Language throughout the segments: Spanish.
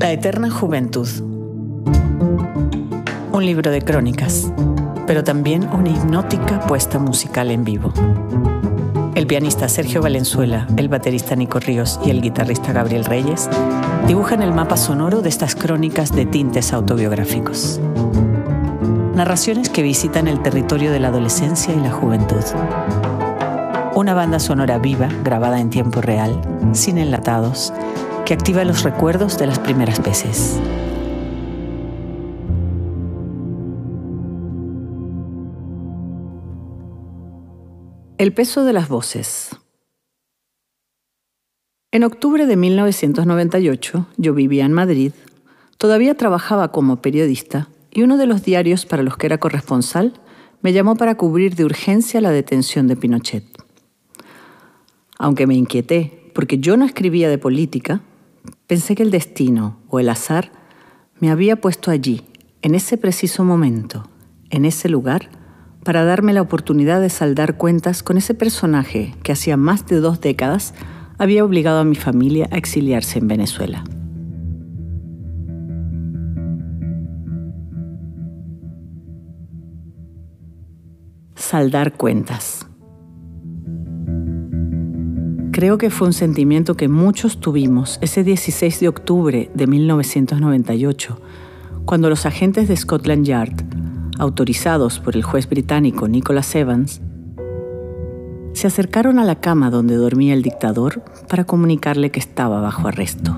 La eterna juventud. Un libro de crónicas, pero también una hipnótica puesta musical en vivo. El pianista Sergio Valenzuela, el baterista Nico Ríos y el guitarrista Gabriel Reyes dibujan el mapa sonoro de estas crónicas de tintes autobiográficos. Narraciones que visitan el territorio de la adolescencia y la juventud. Una banda sonora viva, grabada en tiempo real, sin enlatados, que activa los recuerdos de las primeras veces. El peso de las voces. En octubre de 1998 yo vivía en Madrid, todavía trabajaba como periodista y uno de los diarios para los que era corresponsal me llamó para cubrir de urgencia la detención de Pinochet. Aunque me inquieté, porque yo no escribía de política, Pensé que el destino o el azar me había puesto allí, en ese preciso momento, en ese lugar, para darme la oportunidad de saldar cuentas con ese personaje que hacía más de dos décadas había obligado a mi familia a exiliarse en Venezuela. Saldar cuentas. Creo que fue un sentimiento que muchos tuvimos ese 16 de octubre de 1998, cuando los agentes de Scotland Yard, autorizados por el juez británico Nicholas Evans, se acercaron a la cama donde dormía el dictador para comunicarle que estaba bajo arresto.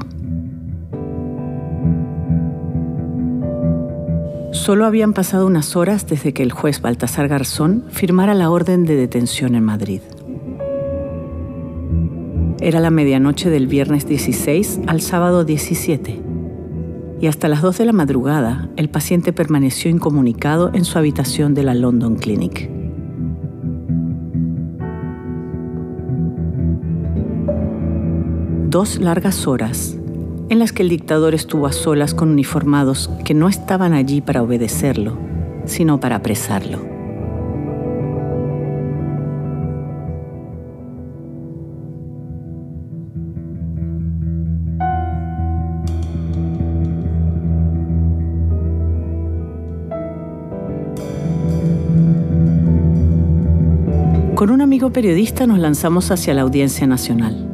Solo habían pasado unas horas desde que el juez Baltasar Garzón firmara la orden de detención en Madrid. Era la medianoche del viernes 16 al sábado 17. Y hasta las 2 de la madrugada, el paciente permaneció incomunicado en su habitación de la London Clinic. Dos largas horas en las que el dictador estuvo a solas con uniformados que no estaban allí para obedecerlo, sino para apresarlo. Con un amigo periodista nos lanzamos hacia la Audiencia Nacional.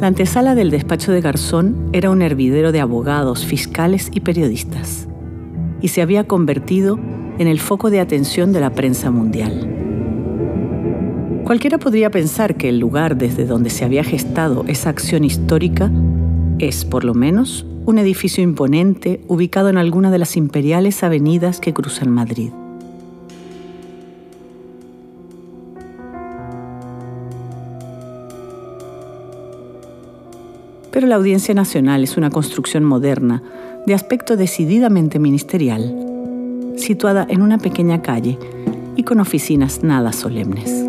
La antesala del despacho de Garzón era un hervidero de abogados, fiscales y periodistas, y se había convertido en el foco de atención de la prensa mundial. Cualquiera podría pensar que el lugar desde donde se había gestado esa acción histórica es, por lo menos, un edificio imponente ubicado en alguna de las imperiales avenidas que cruzan Madrid. Pero la Audiencia Nacional es una construcción moderna, de aspecto decididamente ministerial, situada en una pequeña calle y con oficinas nada solemnes.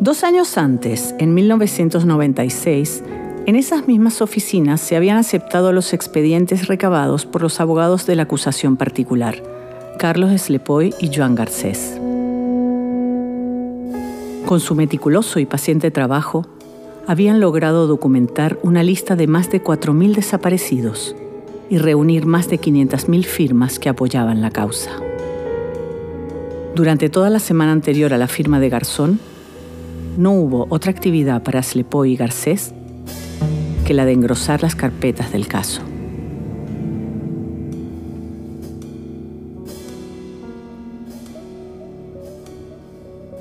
Dos años antes, en 1996, en esas mismas oficinas se habían aceptado los expedientes recabados por los abogados de la acusación particular, Carlos Eslepoy y Joan Garcés. Con su meticuloso y paciente trabajo, habían logrado documentar una lista de más de 4.000 desaparecidos y reunir más de 500.000 firmas que apoyaban la causa. Durante toda la semana anterior a la firma de Garzón, no hubo otra actividad para Slepoy y Garcés que la de engrosar las carpetas del caso.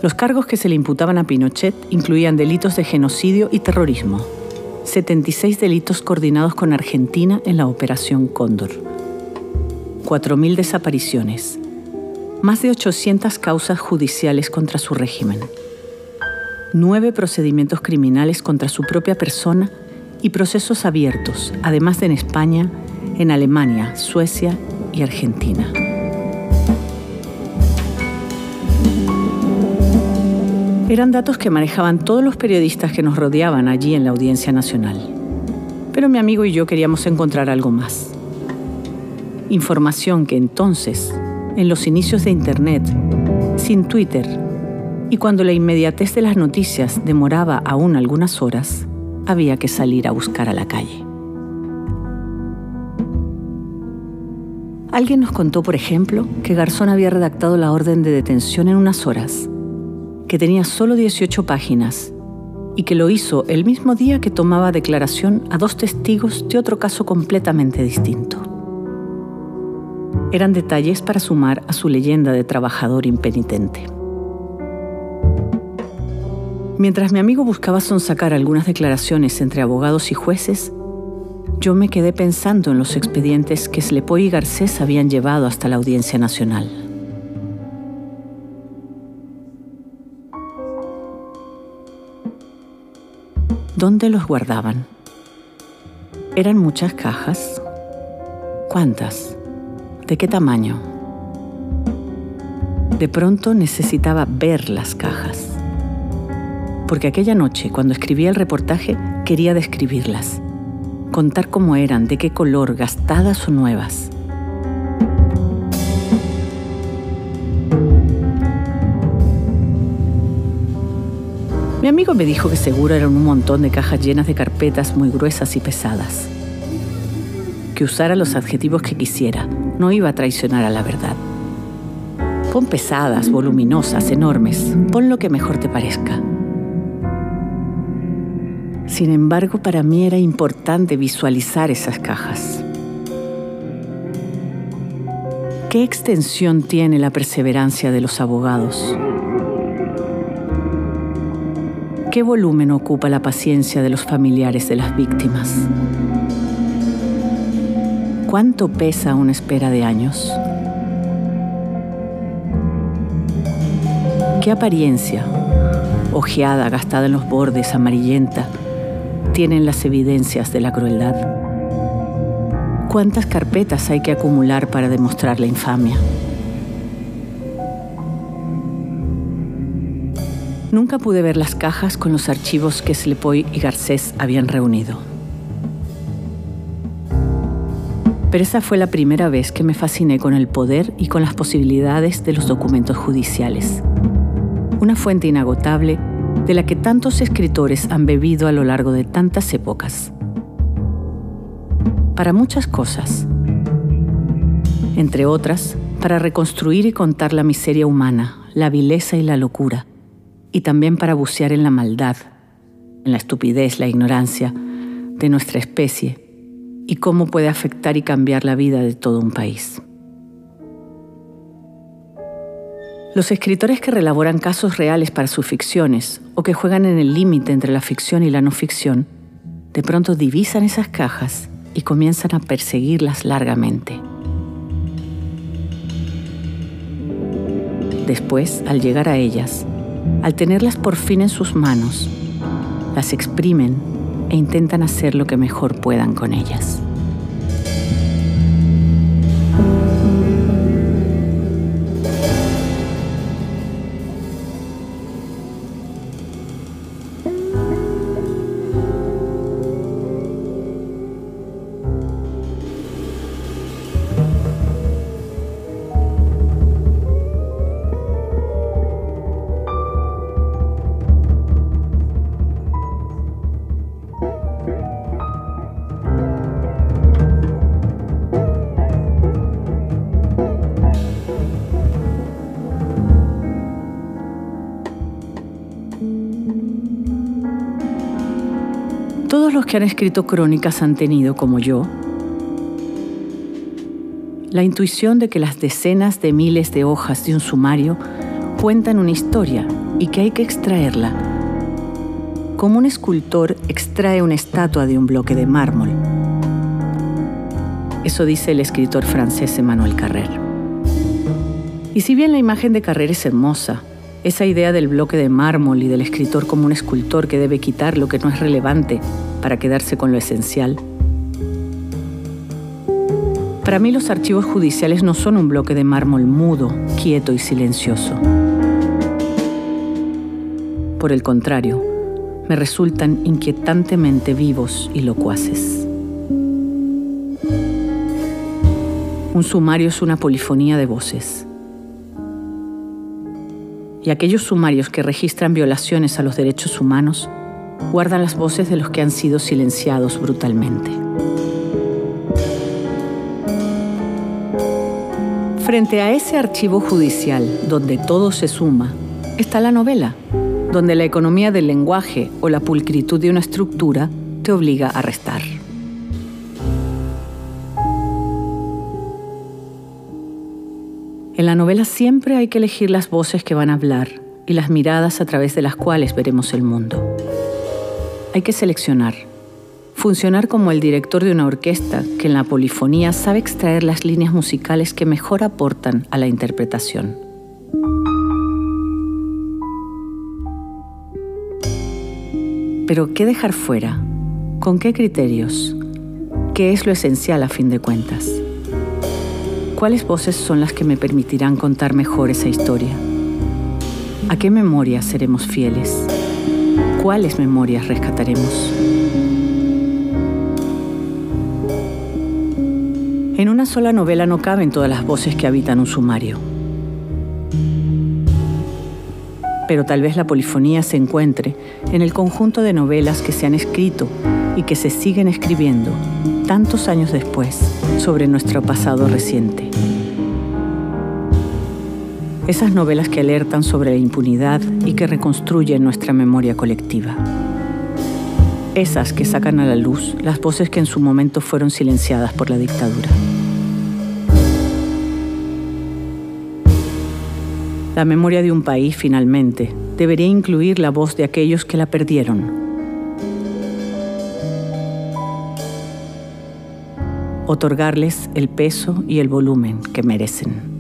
Los cargos que se le imputaban a Pinochet incluían delitos de genocidio y terrorismo, 76 delitos coordinados con Argentina en la Operación Cóndor, 4.000 desapariciones, más de 800 causas judiciales contra su régimen, nueve procedimientos criminales contra su propia persona y procesos abiertos, además de en España, en Alemania, Suecia y Argentina. Eran datos que manejaban todos los periodistas que nos rodeaban allí en la Audiencia Nacional. Pero mi amigo y yo queríamos encontrar algo más. Información que entonces, en los inicios de Internet, sin Twitter, y cuando la inmediatez de las noticias demoraba aún algunas horas, había que salir a buscar a la calle. Alguien nos contó, por ejemplo, que Garzón había redactado la orden de detención en unas horas, que tenía solo 18 páginas y que lo hizo el mismo día que tomaba declaración a dos testigos de otro caso completamente distinto. Eran detalles para sumar a su leyenda de trabajador impenitente. Mientras mi amigo buscaba sonsacar algunas declaraciones entre abogados y jueces, yo me quedé pensando en los expedientes que Slepoy y Garcés habían llevado hasta la Audiencia Nacional. ¿Dónde los guardaban? ¿Eran muchas cajas? ¿Cuántas? ¿De qué tamaño? De pronto necesitaba ver las cajas. Porque aquella noche, cuando escribía el reportaje, quería describirlas contar cómo eran, de qué color, gastadas o nuevas. Mi amigo me dijo que seguro eran un montón de cajas llenas de carpetas muy gruesas y pesadas. Que usara los adjetivos que quisiera, no iba a traicionar a la verdad. Pon pesadas, voluminosas, enormes, pon lo que mejor te parezca. Sin embargo, para mí era importante visualizar esas cajas. ¿Qué extensión tiene la perseverancia de los abogados? ¿Qué volumen ocupa la paciencia de los familiares de las víctimas? ¿Cuánto pesa una espera de años? ¿Qué apariencia? Ojeada, gastada en los bordes, amarillenta, tienen las evidencias de la crueldad? ¿Cuántas carpetas hay que acumular para demostrar la infamia? Nunca pude ver las cajas con los archivos que Slepoy y Garcés habían reunido. Pero esa fue la primera vez que me fasciné con el poder y con las posibilidades de los documentos judiciales. Una fuente inagotable de la que tantos escritores han bebido a lo largo de tantas épocas. Para muchas cosas. Entre otras, para reconstruir y contar la miseria humana, la vileza y la locura, y también para bucear en la maldad, en la estupidez, la ignorancia de nuestra especie y cómo puede afectar y cambiar la vida de todo un país. Los escritores que relaboran casos reales para sus ficciones o que juegan en el límite entre la ficción y la no ficción, de pronto divisan esas cajas y comienzan a perseguirlas largamente. Después, al llegar a ellas, al tenerlas por fin en sus manos, las exprimen e intentan hacer lo que mejor puedan con ellas. Los que han escrito crónicas han tenido, como yo, la intuición de que las decenas de miles de hojas de un sumario cuentan una historia y que hay que extraerla, como un escultor extrae una estatua de un bloque de mármol. Eso dice el escritor francés Emmanuel Carrer. Y si bien la imagen de Carrer es hermosa, esa idea del bloque de mármol y del escritor como un escultor que debe quitar lo que no es relevante para quedarse con lo esencial. Para mí los archivos judiciales no son un bloque de mármol mudo, quieto y silencioso. Por el contrario, me resultan inquietantemente vivos y locuaces. Un sumario es una polifonía de voces. Y aquellos sumarios que registran violaciones a los derechos humanos guardan las voces de los que han sido silenciados brutalmente. Frente a ese archivo judicial donde todo se suma, está la novela, donde la economía del lenguaje o la pulcritud de una estructura te obliga a restar. En la novela siempre hay que elegir las voces que van a hablar y las miradas a través de las cuales veremos el mundo. Hay que seleccionar funcionar como el director de una orquesta que en la polifonía sabe extraer las líneas musicales que mejor aportan a la interpretación. Pero ¿qué dejar fuera? ¿Con qué criterios? ¿Qué es lo esencial a fin de cuentas? ¿Cuáles voces son las que me permitirán contar mejor esa historia? ¿A qué memorias seremos fieles? ¿Cuáles memorias rescataremos? En una sola novela no caben todas las voces que habitan un sumario. Pero tal vez la polifonía se encuentre en el conjunto de novelas que se han escrito y que se siguen escribiendo tantos años después sobre nuestro pasado reciente. Esas novelas que alertan sobre la impunidad y que reconstruyen nuestra memoria colectiva esas que sacan a la luz las voces que en su momento fueron silenciadas por la dictadura. La memoria de un país, finalmente, debería incluir la voz de aquellos que la perdieron. Otorgarles el peso y el volumen que merecen.